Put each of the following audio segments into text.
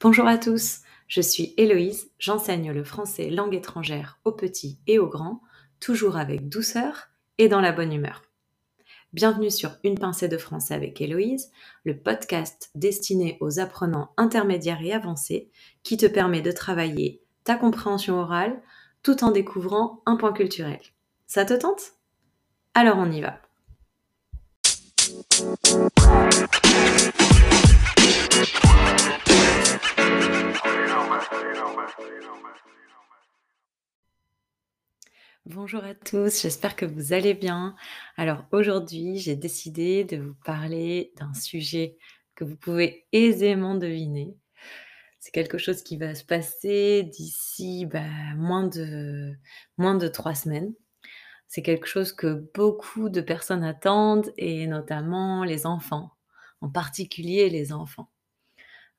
Bonjour à tous, je suis Héloïse, j'enseigne le français langue étrangère aux petits et aux grands, toujours avec douceur et dans la bonne humeur. Bienvenue sur Une pincée de français avec Héloïse, le podcast destiné aux apprenants intermédiaires et avancés qui te permet de travailler ta compréhension orale tout en découvrant un point culturel. Ça te tente? Alors on y va. Bonjour à tous, j'espère que vous allez bien. Alors aujourd'hui, j'ai décidé de vous parler d'un sujet que vous pouvez aisément deviner. C'est quelque chose qui va se passer d'ici bah, moins, de, moins de trois semaines. C'est quelque chose que beaucoup de personnes attendent et notamment les enfants, en particulier les enfants.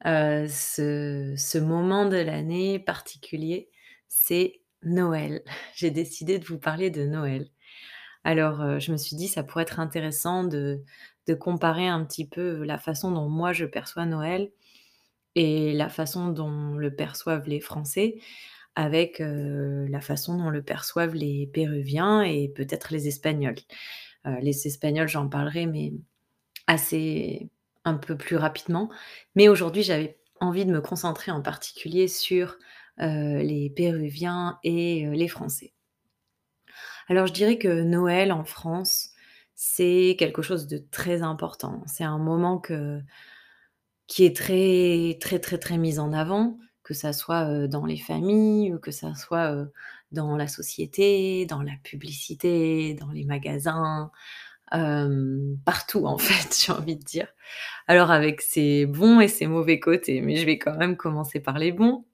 Euh, ce, moment de l'année particulier, c'est Noël. J'ai décidé de vous parler de Noël. Alors, euh, je me suis dit, ça pourrait être intéressant de, comparer un petit peu la façon dont moi je perçois Noël et la façon dont le perçoivent les Français avec euh, la façon dont le perçoivent les Péruviens et peut-être les Espagnols. Les Espagnols, j'en parlerai, mais assez un peu plus rapidement. Mais aujourd'hui, j'avais envie de me concentrer en particulier sur euh, les Péruviens et euh, les Français. Alors je dirais que Noël en France, c'est quelque chose de très important. C'est un moment que, qui est très très très très mis en avant, que ça soit euh, dans les familles que ça soit dans la société, dans la publicité, dans les magasins, partout en fait, j'ai envie de dire. Alors avec ses bons et ses mauvais côtés, mais je vais quand même commencer par les bons.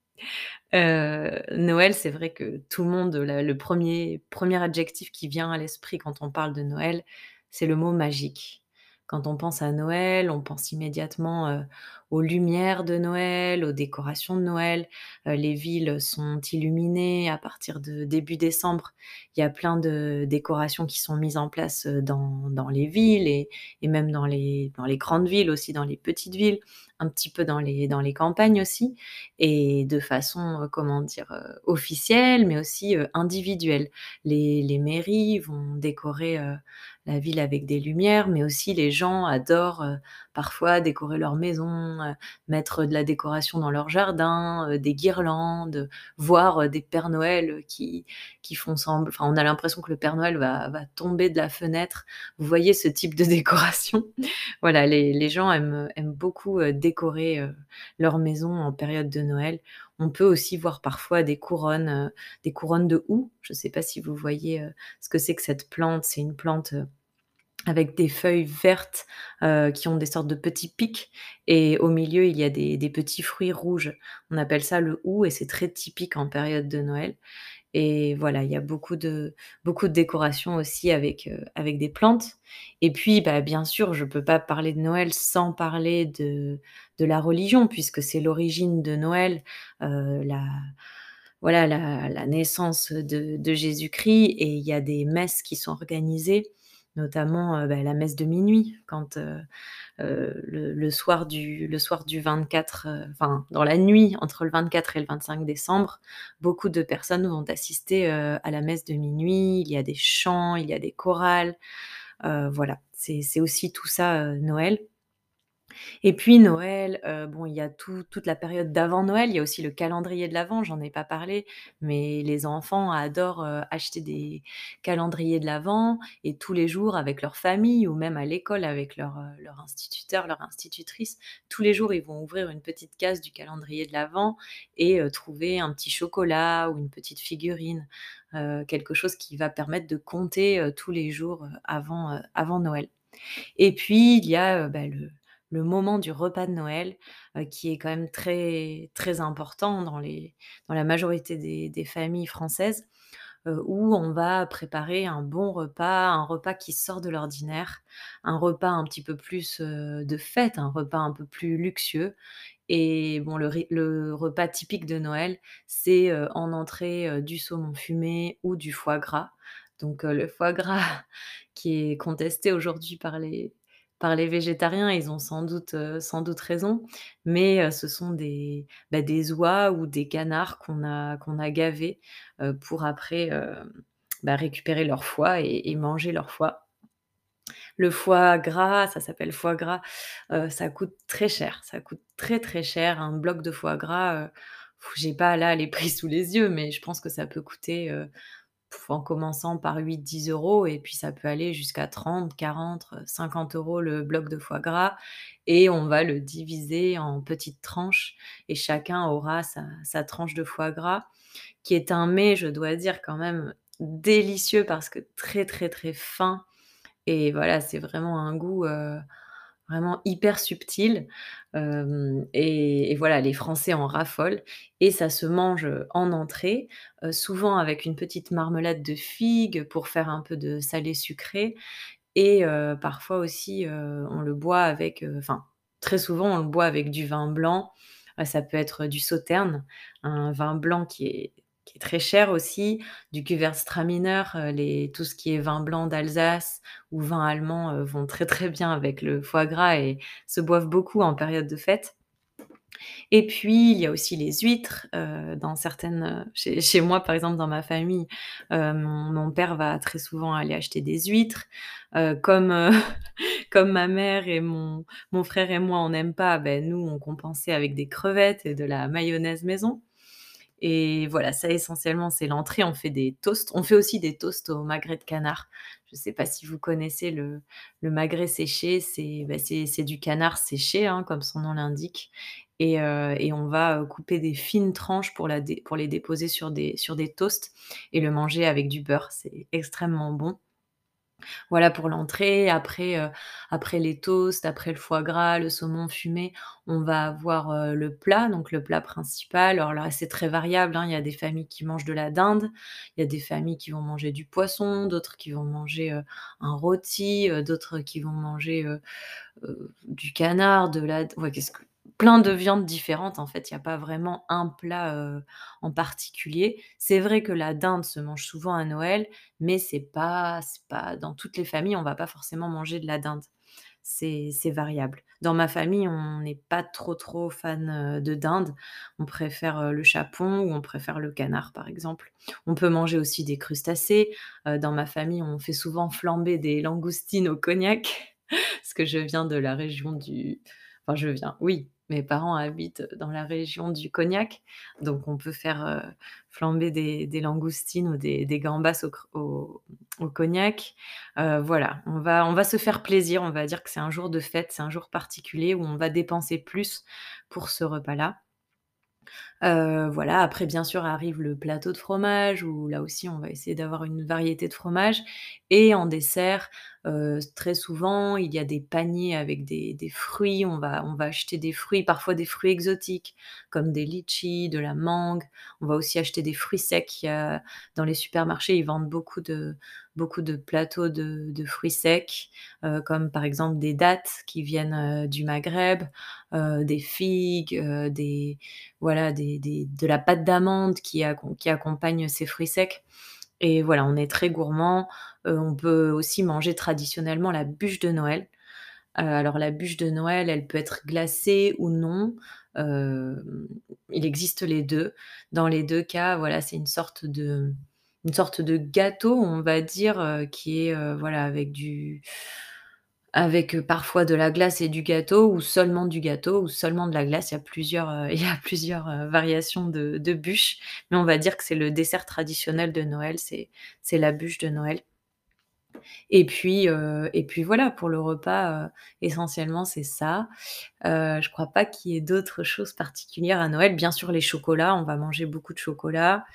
Euh, Noël, c'est vrai que tout le monde, le premier, premier adjectif qui vient à l'esprit quand on parle de Noël, c'est le mot magique. Quand on pense à Noël, on pense immédiatement euh, aux lumières de Noël, aux décorations de Noël. Euh, les villes sont illuminées à partir de début décembre. Il y a plein de décorations qui sont mises en place euh, dans, dans les villes et, et, même dans les, dans les grandes villes aussi, dans les petites villes, un petit peu dans les, dans les campagnes aussi, et de façon, comment dire, officielle, mais aussi individuelle. Les, les mairies vont décorer la ville avec des lumières, mais aussi les gens adorent euh, parfois décorer leur maison, euh, mettre de la décoration dans leur jardin, euh, des guirlandes, voir des Pères Noël qui, qui font semblant. Enfin, on a l'impression que le Père Noël va, va tomber de la fenêtre. Vous voyez ce type de décoration? Voilà, les, les gens aiment, aiment beaucoup décorer leur maison en période de Noël. On peut aussi voir parfois des couronnes, des couronnes de houx. Je ne sais pas si vous voyez ce que c'est que cette plante. C'est une plante avec des feuilles vertes euh, qui ont des sortes de petits pics et au milieu il y a des, des petits fruits rouges. On appelle ça le hou et c'est très typique en période de Noël. Et voilà, il y a beaucoup de, beaucoup de décorations aussi avec, euh, avec des plantes. Et puis, bah, bien sûr, je ne peux pas parler de Noël sans parler de, de la religion, puisque c'est l'origine de Noël, euh, la, voilà, la, la naissance de, de Jésus-Christ. Et il y a des messes qui sont organisées notamment bah, la messe de minuit, quand le, soir du, le soir du 24, enfin dans la nuit entre le 24 et le 25 décembre, beaucoup de personnes vont assister à la messe de minuit. Il y a des chants, il y a des chorales. voilà, c'est aussi tout ça Noël. Et puis Noël, heu, bon, il y a toute la période d'avant Noël, il y a aussi le calendrier de l'Avent, j'en ai pas parlé, mais les enfants adorent, heu, acheter des calendriers de l'Avent et tous les jours avec leur famille ou même à l'école avec leur, heu, leur instituteur, leur institutrice, tous les jours, ils vont ouvrir une petite case du calendrier de l'Avent et trouver un petit chocolat ou une petite figurine, quelque chose qui va permettre de compter, tous les jours, avant, avant Noël. Et puis il y a, bah, le le moment du repas de Noël, qui est quand même très, très important dans, les, dans la majorité des, familles françaises, où on va préparer un bon repas, un repas qui sort de l'ordinaire, un repas un petit peu plus de fête, un repas un peu plus luxueux. Et bon, le repas typique de Noël, c'est en entrée du saumon fumé ou du foie gras. Donc le foie gras qui est contesté aujourd'hui par les, par les végétariens, ils ont sans doute, heu, sans doute raison, mais heu, ce sont des, bah, des oies ou des canards qu'on a qu'on a gavés, heu, pour après, bah, récupérer leur foie et manger leur foie. Le foie gras, ça s'appelle foie gras, ça coûte très cher, ça coûte très, très cher. Un bloc de foie gras, heu, j'ai pas là les prix sous les yeux, mais je pense que ça peut coûter, en commençant par 8-10 € et puis ça peut aller jusqu'à 30-40-50 € le bloc de foie gras et on va le diviser en petites tranches et chacun aura sa tranche de foie gras, qui est un mets, je dois dire quand même délicieux parce que très, très, très fin et voilà, c'est vraiment un goût, heu, vraiment hyper subtil, hem et voilà, les Français en raffolent et ça se mange, heu, en entrée, heu, souvent avec une petite marmelade de figues pour faire un peu de salé sucré et parfois aussi, on le boit avec, enfin, très souvent, on le boit avec du vin blanc. Ça peut être du Sauterne, un vin blanc qui est qui est très cher aussi, du Gewürztraminer, heu, les tout ce qui est vin blanc d'Alsace ou vin allemand, heu, vont très, très bien avec le foie gras et se boivent beaucoup en période de fête. Et puis, il y a aussi les huîtres, heu, dans certaines, chez chez moi, par exemple, dans ma famille, mon père va très souvent aller acheter des huîtres, comme, comme ma mère et mon mon frère et moi, on n'aime pas, beh, nous, on compensait avec des crevettes et de la mayonnaise maison et voilà, ça essentiellement, c'est l'entrée. On fait des toasts. On fait aussi des toasts au magret de canard. Je sais pas si vous connaissez le magret séché? C'est, bah, du canard séché, hein, comme son nom l'indique et heu et on va, heu, couper des fines tranches pour la pour les déposer sur des sur des toasts et le manger avec du beurre. C'est extrêmement bon. Voilà pour l'entrée. Après, heu, après les toasts, après le foie gras, le saumon fumé, on va avoir, heu, le plat, donc le plat principal. Alors là, c'est très variable, hein. Il y a des familles qui mangent de la dinde, il y a des familles qui vont manger du poisson, d'autres qui vont manger, heu, un rôti, d'autres qui vont manger, du canard, de la qu'est-ce que plein de viandes différentes, en fait. Il y a pas vraiment un plat, heu, en particulier. C'est vrai que la dinde se mange souvent à Noël, mais c'est pas pas dans toutes les familles, on va pas forcément manger de la dinde. C'est variable. Dans ma famille, on n'est pas trop, trop fan, heu, de dinde. On préfère, heu, le chapon ou on préfère le canard, par exemple. On peut manger aussi des crustacés. Dans ma famille, on fait souvent flamber des langoustines au cognac, parce que je viens de la région du enfin, je viens, oui, mes parents habitent dans la région du Cognac, donc on peut faire, heu, flamber des langoustines ou des gambas au cognac. Heu, voilà, on va on va se faire plaisir. On va dire que c'est un jour de fête, c'est un jour particulier où on va dépenser plus pour ce repas-là. Heu, voilà, après bien sûr arrive le plateau de fromage où là aussi on va essayer d'avoir une variété de fromages et en dessert, heu, s très souvent, il y a des paniers avec des des fruits. On va on va acheter des fruits, parfois des fruits exotiques comme des litchis, de la mangue. On va aussi acheter des fruits secs. Dans les supermarchés, ils vendent beaucoup de beaucoup de plateaux de fruits secs, heu, comme par exemple des dattes qui viennent, heu, du Maghreb, heu, des figues, des voilà, des des de la pâte d'amande qui qui accompagne ces fruits secs et voilà, on est très gourmands. Heu, on peut aussi manger traditionnellement la bûche de Noël. Alors la bûche de Noël, elle peut être glacée ou non. Il existe les 2. Dans les 2 cas, voilà, c'est une sorte de une sorte de gâteau, on va dire, heu, qui est, heu, voilà, avec du avec, heu, parfois de la glace et du gâteau ou seulement du gâteau ou seulement de la glace. Il y a plusieurs, il y a plusieurs, variations de de bûches, mais on va dire que c'est le dessert traditionnel de Noël, c'est la bûche de Noël. Et puis, heu et puis voilà, pour le repas, heu, essentiellement, c'est ça. Heu, je crois pas qu'il y ait d'autres choses particulières à Noël. Bien sûr, les chocolats, on va manger beaucoup de chocolat.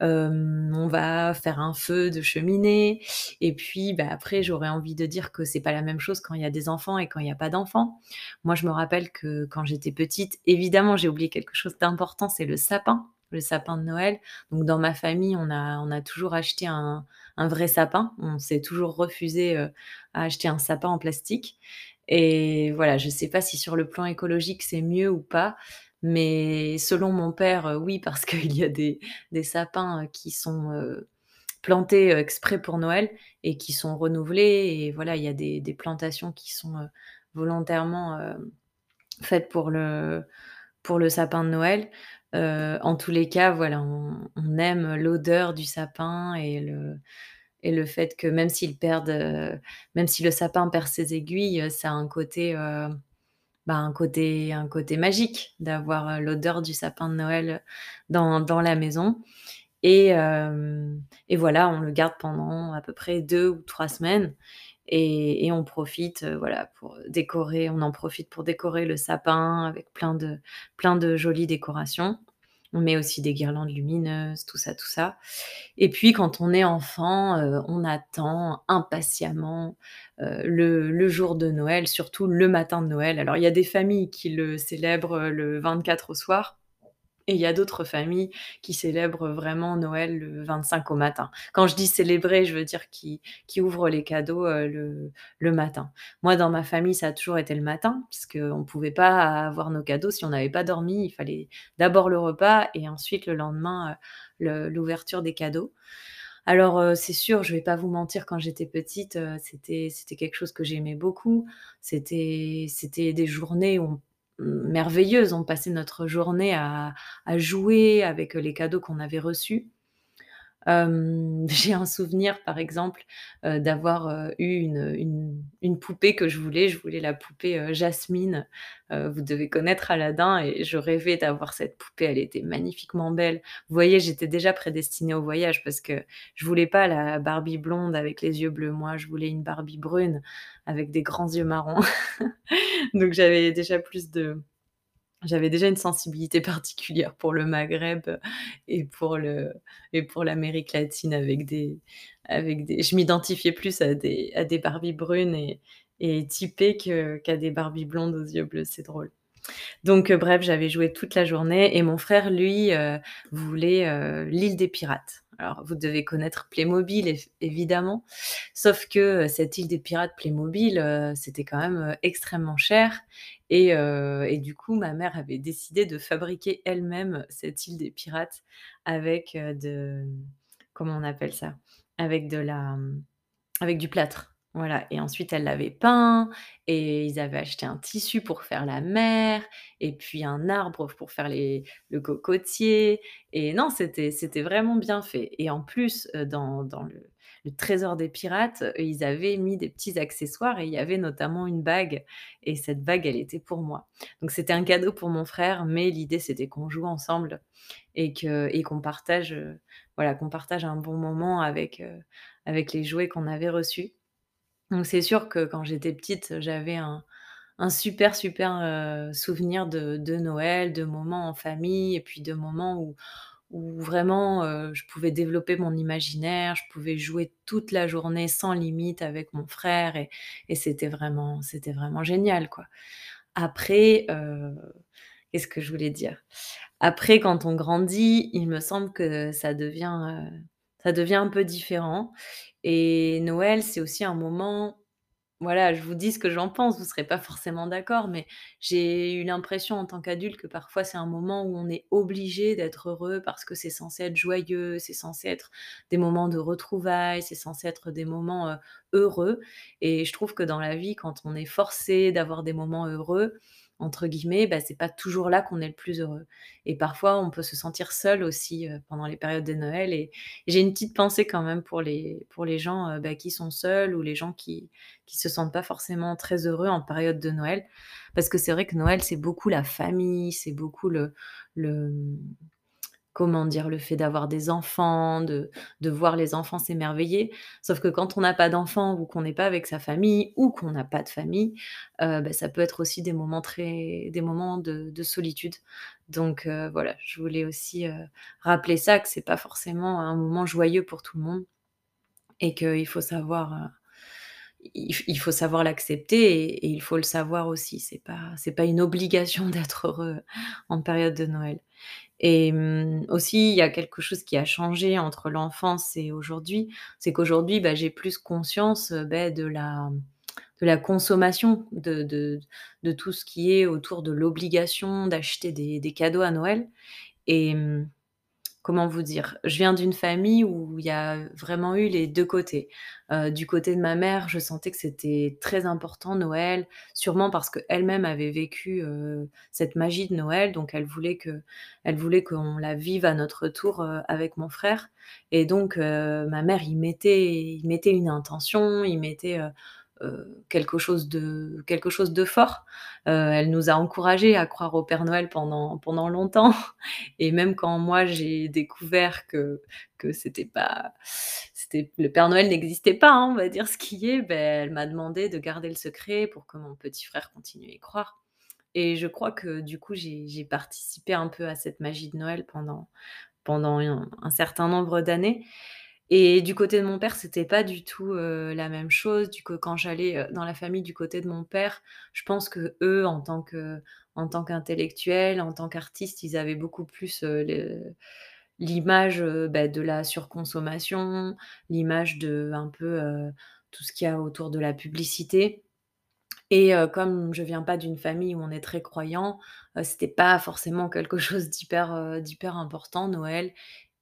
Hem, on va faire un feu de cheminée et puis, bah, après, j'aurais envie de dire que c'est pas la même chose quand il y a des enfants et quand il y a pas d'enfants. Moi, je me rappelle que quand j'étais petite évidemment, j'ai oublié quelque chose d'important, c'est le sapin, le sapin de Noël. Donc dans ma famille, on a on a toujours acheté un un vrai sapin. On s'est toujours refusé, heu, à acheter un sapin en plastique et voilà, je sais pas si sur le plan écologique, c'est mieux ou pas, mais selon mon père, heu, oui, parce qu'il y a des des sapins, heu, qui sont, plantés, exprès pour Noël et qui sont renouvelés et voilà, il y a des des plantations qui sont, volontairement, faites pour le pour le sapin de Noël. Heu, en tous les cas, voilà, on aime l'odeur du sapin et le et le fait que même même si le sapin perd ses aiguilles, ça a un côté, heu, bah, un côté un côté magique d'avoir, l'odeur du sapin de Noël, dans dans la maison. Et et voilà, on le garde pendant à peu près 2 ou 3 semaines et on profite, heu, voilà, pour décorer on en profite pour décorer le sapin avec plein de plein de jolies décorations. On met aussi des guirlandes lumineuses, tout ça, tout ça et puis quand on est enfant, heu, on attend impatiemment, heu, le jour de Noël, surtout le matin de Noël. Alors il y a des familles qui le célèbrent, le 24 au soir il y a d'autres familles qui célèbrent vraiment Noël le 25 au matin. Quand je dis célébrer, je veux dire qui qui ouvrent les cadeaux, heu, le matin. Moi, dans ma famille, ça a toujours été le matin, puisqu'on pouvait pas avoir nos cadeaux si on n'avait pas dormi. Il fallait d'abord le repas et ensuite le lendemain, le l'ouverture des cadeaux. Alors, heu, c'est sûr, je vais pas vous mentir, quand j'étais petite, c'était quelque chose que j'aimais beaucoup. C'était c'était des journées où on merveilleuses. On passait notre journée à à jouer avec, les cadeaux qu'on avait reçus. J'ai un souvenir, par exemple, d'avoir, eu une, une poupée que je voulais. Je voulais la poupée, Jasmine. Vous devez connaître Aladdin et je rêvais d'avoir cette poupée. Elle était magnifiquement belle. Vous voyez, j'étais déjà prédestinée au voyage parce que je voulais pas la Barbie blonde avec les yeux bleus. Moi, je voulais une Barbie brune avec des grands yeux marrons. Donc j'avais déjà plus de j'avais déjà une sensibilité particulière pour le Maghreb et pour le et pour l'Amérique latine avec des avec des je m'identifiais plus à des à des Barbies brunes et et typées qu'à des Barbies blondes aux yeux bleus, c'est drôle. Donc heu, bref, j'avais joué toute la journée et mon frère, lui, heu, voulait, heu, l'île des pirates. Alors vous devez connaître Playmobil év évidemment, sauf que, heu, cette île des pirates Playmobil, heu, c'était quand même, heu, extrêmement cher et du coup, ma mère avait décidé de fabriquer elle-même cette île des pirates avec, de comment on appelle ça? Avec de la, avec du plâtre. Voilà et ensuite elle l'avait peint et ils avaient acheté un tissu pour faire la mer et puis un arbre pour faire le cocotier et non, c'était vraiment bien fait et en plus, heu, dans dans le le trésor des pirates, heu, ils avaient mis des petits accessoires et il y avait notamment une bague et cette bague, elle était pour moi. Donc c'était un cadeau pour mon frère, mais l'idée, c'était qu'on joue ensemble et que et qu'on partage, heu, voilà, qu'on partage un bon moment avec, avec les jouets qu'on avait reçus. Donc c'est sûr que quand j'étais petite, j'avais un un super, super, heu, souvenir de Noël, de moments en famille et puis de moments où où vraiment, heu, je pouvais développer mon imaginaire, je pouvais jouer toute la journée sans limite avec mon frère et c'était vraiment vraiment génial, quoi. Après, heu, qu'est-ce que je voulais dire? Après quand on grandit, il me semble que ça devient, ça devient un peu différent et Noël, c'est aussi un moment voilà, je vous dis ce que j'en pense, vous serez pas forcément d'accord, mais j'ai eu l'impression en tant qu'adulte que parfois c'est un moment où on est obligé d'être heureux parce que c'est censé être joyeux, c'est censé être des moments de retrouvailles, c'est censé être des moments, heu, heureux et je trouve que dans la vie, quand on est forcé d'avoir des moments «heureux», entre guillemets, bah, c'est pas toujours là qu'on est le plus heureux et parfois on peut se sentir seul aussi, heu, pendant les périodes de Noël et j'ai une petite pensée quand même pour les pour les gens, heu, bah, qui sont seuls ou les gens qui qui se sentent pas forcément très heureux en période de Noël. Parce que c'est vrai que Noël, c'est beaucoup la famille, c'est beaucoup le le, comment dire? Le fait d'avoir des enfants, de de voir les enfants s'émerveiller. Sauf que quand on n'a pas d'enfants ou qu'on n'est pas avec sa famille ou qu'on n'a pas de famille, heu, bah, ça peut être aussi des moments très des moments de de solitude. Donc heu, voilà, je voulais aussi, heu, rappeler ça, que c'est pas forcément un moment joyeux pour tout le monde et qu'il faut savoir, il faut savoir l'accepter et il faut le savoir aussi. C'est pas c'est pas une obligation d'être heureux en période de Noël. Et mmh, aussi, il y a quelque chose qui a changé entre l'enfance et aujourd'hui, c'est qu'aujourd'hui, bah, j'ai plus conscience, heu, beh, de la de la consommation, de de tout ce qui est autour de l'obligation d'acheter des des cadeaux à Noël et mmh comment vous dire? Je viens d'une famille où il y a vraiment eu les 2 côtés. Heu, du côté de ma mère, je sentais que c'était très important Noël, sûrement parce qu'elle-même avait vécu, heu, cette magie de Noël, donc elle voulait que elle voulait qu'on la vive à notre tour, heu, avec mon frère et donc ma mère y mettait y mettait une intention, y mettait, quelque chose de quelque chose de fort. Heu, elle nous a encouragés à croire au Père Noël pendant pendant longtemps. Et même quand moi j'ai découvert que que c'était pas c'était le Père Noël n'existait pas, hein, on va dire ce qui est, beh, elle m'a demandé de garder le secret pour que mon petit frère continue à y croire. Et je crois que du coup j'ai participé un peu à cette magie de Noël pendant pendant un certain nombre d'années et du côté de mon père, c'était pas du tout, heu, la même chose. Du coup, quand j'allais, heu, dans la famille du côté de mon père, je pense qu'eux, en tant que en tant qu'intellectuels, en tant qu'artistes, ils avaient beaucoup plus, le l'image, bah, de la surconsommation, l'image de un peu, tout ce qu'il y a autour de la publicité et comme je viens pas d'une famille où on est très croyant, heu, c'était pas forcément quelque chose d'hyper, d'hyper important Noël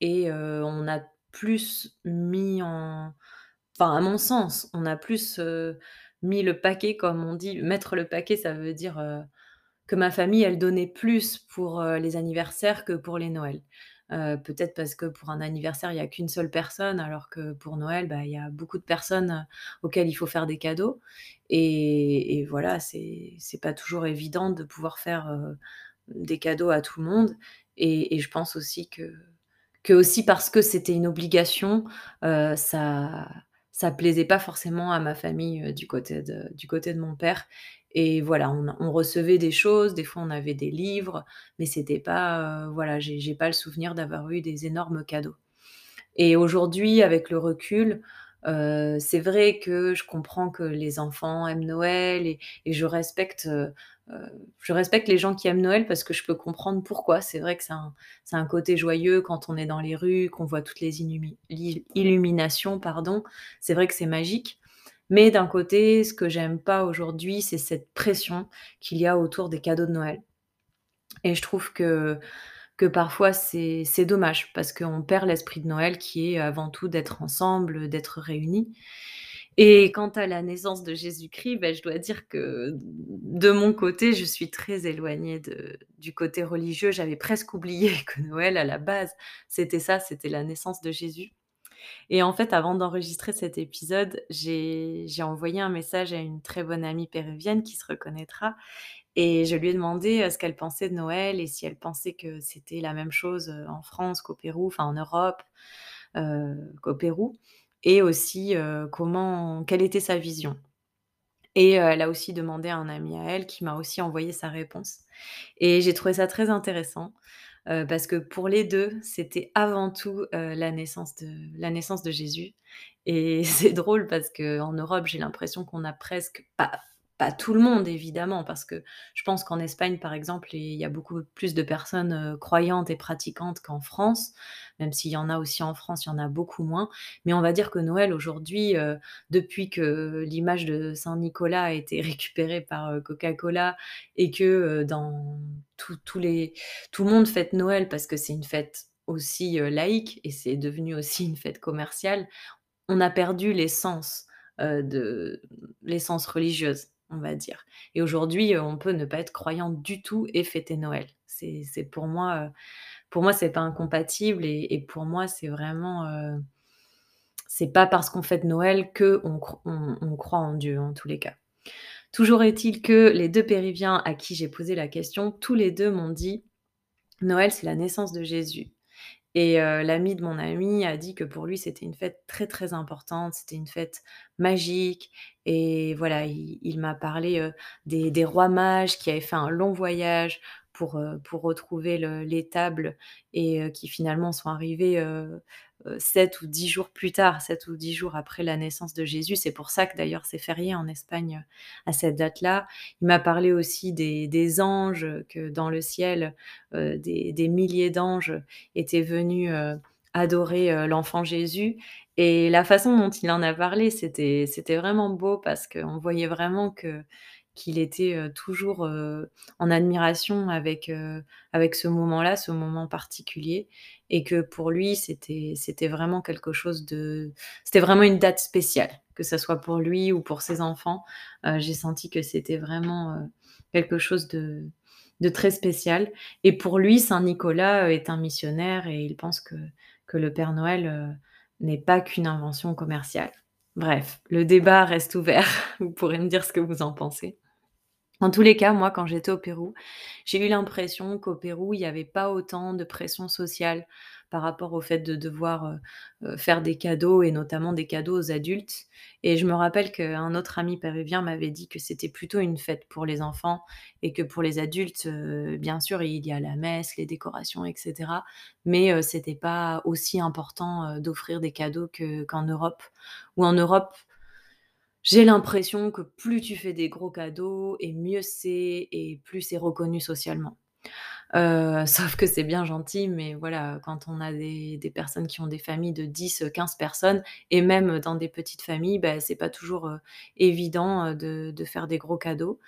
et on a plus mis en enfin à mon sens, on a plus, heu, mis le paquet comme on dit. Mettre le paquet, ça veut dire, heu, que ma famille, elle donnait plus pour, heu, les anniversaires que pour les Noëls. Peut-être parce que pour un anniversaire, il y a qu'une seule personne, alors que pour Noël, bah, il y a beaucoup de personnes, auxquelles il faut faire des cadeaux et et voilà, c'est pas toujours évident de pouvoir faire, des cadeaux à tout le monde et et je pense aussi que que aussi parce que c'était une obligation, heu, ça ça plaisait pas forcément à ma famille, heu, du côté de du côté de mon père et voilà, on recevait des choses, des fois on avait des livres, mais c'était pas, heu, voilà, j'ai pas le souvenir d'avoir eu des énormes cadeaux. Et aujourd'hui, avec le recul, c'est vrai que je comprends que les enfants aiment Noël et je respecte, je respecte les gens qui aiment Noël parce que je peux comprendre pourquoi. C'est vrai que c'est un un côté joyeux quand on est dans les rues, qu'on voit toutes les illuminations, pardon. C'est vrai que c'est magique. Mais d'un côté, ce que j'aime pas aujourd'hui, c'est cette pression qu'il y a autour des cadeaux de Noël et je trouve que que parfois c'est dommage parce qu'on perd l'esprit de Noël qui est avant tout d'être ensemble, d'être réunis et quant à la naissance de Jésus-Christ, beh, je dois dire que de mon côté, je suis très éloignée du côté religieux. J'avais presque oublié que Noël, à la base, c'était ça, c'était la naissance de Jésus. Et en fait, avant d'enregistrer cet épisode, j'ai envoyé un message à une très bonne amie péruvienne qui se reconnaîtra. Et je lui ai demandé, heu, ce qu'elle pensait de Noël et si elle pensait que c'était la même chose, heu, en France qu'au Pérou, enfin en Europe, heu, qu'au Pérou et aussi, comment quelle était sa vision. Et elle a aussi demandé à un ami à elle qui m'a aussi envoyé sa réponse. Et j'ai trouvé ça très intéressant, parce que pour les 2, c'était avant tout, la naissance de la naissance de Jésus. Et c'est drôle parce qu'en Europe, j'ai l'impression qu'on a presque pas pas tout le monde évidemment, parce que je pense qu'en Espagne, par exemple, il y a beaucoup plus de personnes, heu, croyantes et pratiquantes qu'en France, même s'il y en a aussi en France, il y en a beaucoup moins. Mais on va dire que Noël aujourd'hui, heu, depuis que l'image de Saint Nicolas a été récupérée par, heu, Coca-Cola et que, dans tous les tout le monde fête Noël parce que c'est une fête aussi, laïque et c'est devenu aussi une fête commerciale. On a perdu l'essence, de l'essence religieuse, on va dire et aujourd'hui, heu, on peut ne pas être croyant du tout et fêter Noël. C'est pour moi, heu, pour moi, c'est pas incompatible et pour moi, c'est vraiment, heu, c'est pas parce qu'on fête Noël qu'on on on croit en Dieu, en tous les cas. Toujours est-il que les 2 péruviens à qui j'ai posé la question, tous les 2 m'ont dit: «Noël, c'est la naissance de Jésus». Et l'ami de mon ami a dit que pour lui, c'était une fête très, très importante, c'était une fête magique. Et voilà, il m'a parlé, des des rois mages qui avaient fait un long voyage pour, pour retrouver le l'étable et heu, qui finalement sont arrivés, 7 ou 10 jours plus tard, 7 ou 10 jours après la naissance de Jésus. C'est pour ça que d'ailleurs c'est férié en Espagne, heu, à cette date-là. Il m'a parlé aussi des des anges, que dans le ciel, des des milliers d'anges étaient venus, adorer, l'enfant Jésus et la façon dont il en a parlé, c'était vraiment beau parce qu'on voyait vraiment que qu'il était, toujours, en admiration avec, avec ce moment-là, ce moment particulier et que pour lui, c'était c'était vraiment quelque chose de c'était vraiment une date spéciale, que ça soit pour lui ou pour ses enfants. Heu, j'ai senti que c'était vraiment, heu, quelque chose de de très spécial et pour lui, Saint Nicolas, heu, est un missionnaire et il pense que que le Père Noël, n'est pas qu'une invention commerciale. Bref, le débat reste ouvert. Vous pourrez me dire ce que vous en pensez. En tous les cas, moi, quand j'étais au Pérou, j'ai eu l'impression qu'au Pérou, il y avait pas autant de pression sociale par rapport au fait de devoir, heu heu, faire des cadeaux et notamment des cadeaux aux adultes et je me rappelle qu'un autre ami péruvien m'avait dit que c'était plutôt une fête pour les enfants et que pour les adultes, heu, bien sûr, il y a la messe, les décorations et cetera, mais heu, c'était pas aussi important, d'offrir des cadeaux que qu'en Europe. Où en Europe, j'ai l'impression que plus tu fais des gros cadeaux et mieux c'est et plus c'est reconnu socialement. Heu, sauf que c'est bien gentil, mais voilà, quand on a des des personnes qui ont des familles de 10-15 personnes et même dans des petites familles, bah, c'est pas toujours, heu, évident, heu, de de faire des gros cadeaux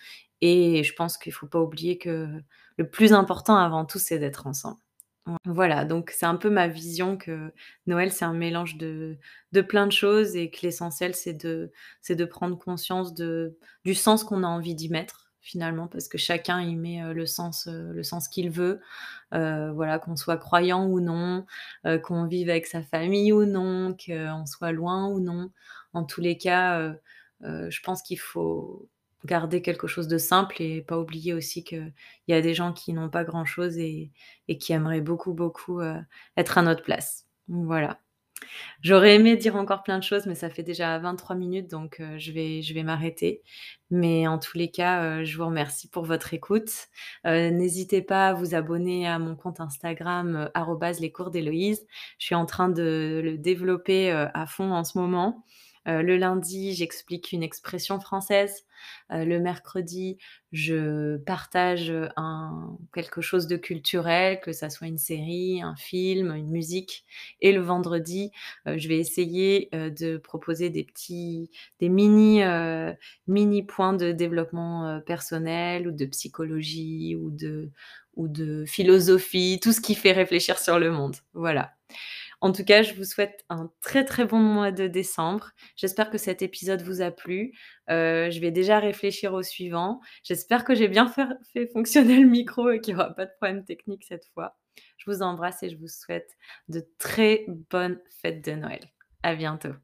et je pense qu'il faut pas oublier que le plus important avant tout, c'est d'être ensemble. Voilà, donc c'est un peu ma vision que Noël, c'est un mélange de de plein de choses et que l'essentiel, c'est de de prendre conscience du sens qu'on a envie d'y mettre, finalement, parce que chacun y met, le sens, le sens qu'il veut. Voilà, qu'on soit croyant ou non, qu'on vive avec sa famille ou non, qu'on soit loin ou non. En tous les cas, je pense qu'il faut garder quelque chose de simple et pas oublier aussi qu'il y a des gens qui n'ont pas grand-chose et qui aimeraient beaucoup, beaucoup, heu, être à notre place. Voilà. J'aurais aimé dire encore plein de choses, mais ça fait déjà 23 minutes, donc heu, je vais je vais m'arrêter. Mais en tous les cas, heu, je vous remercie pour votre écoute. N'hésitez pas à vous abonner à mon compte Instagram, les cours d'Héloïse. Je suis en train de le développer, à fond en ce moment. Heu, le lundi, j'explique une expression française. Heu, le mercredi, je partage, quelque chose de culturel, que ça soit une série, un film, une musique et le vendredi, heu, je vais essayer, de proposer des petits des mini, mini points de développement, personnel ou de psychologie ou de ou de philosophie, tout ce qui fait réfléchir sur le monde. Voilà. En tout cas, je vous souhaite un très, très bon mois de décembre. J'espère que cet épisode vous a plu. Heu, je vais déjà réfléchir au suivant. J'espère que j'ai bien faire fait fonctionner le micro et qu'il y aura pas de problème technique cette fois. Je vous embrasse et je vous souhaite de très bonnes fêtes de Noël. À bientôt.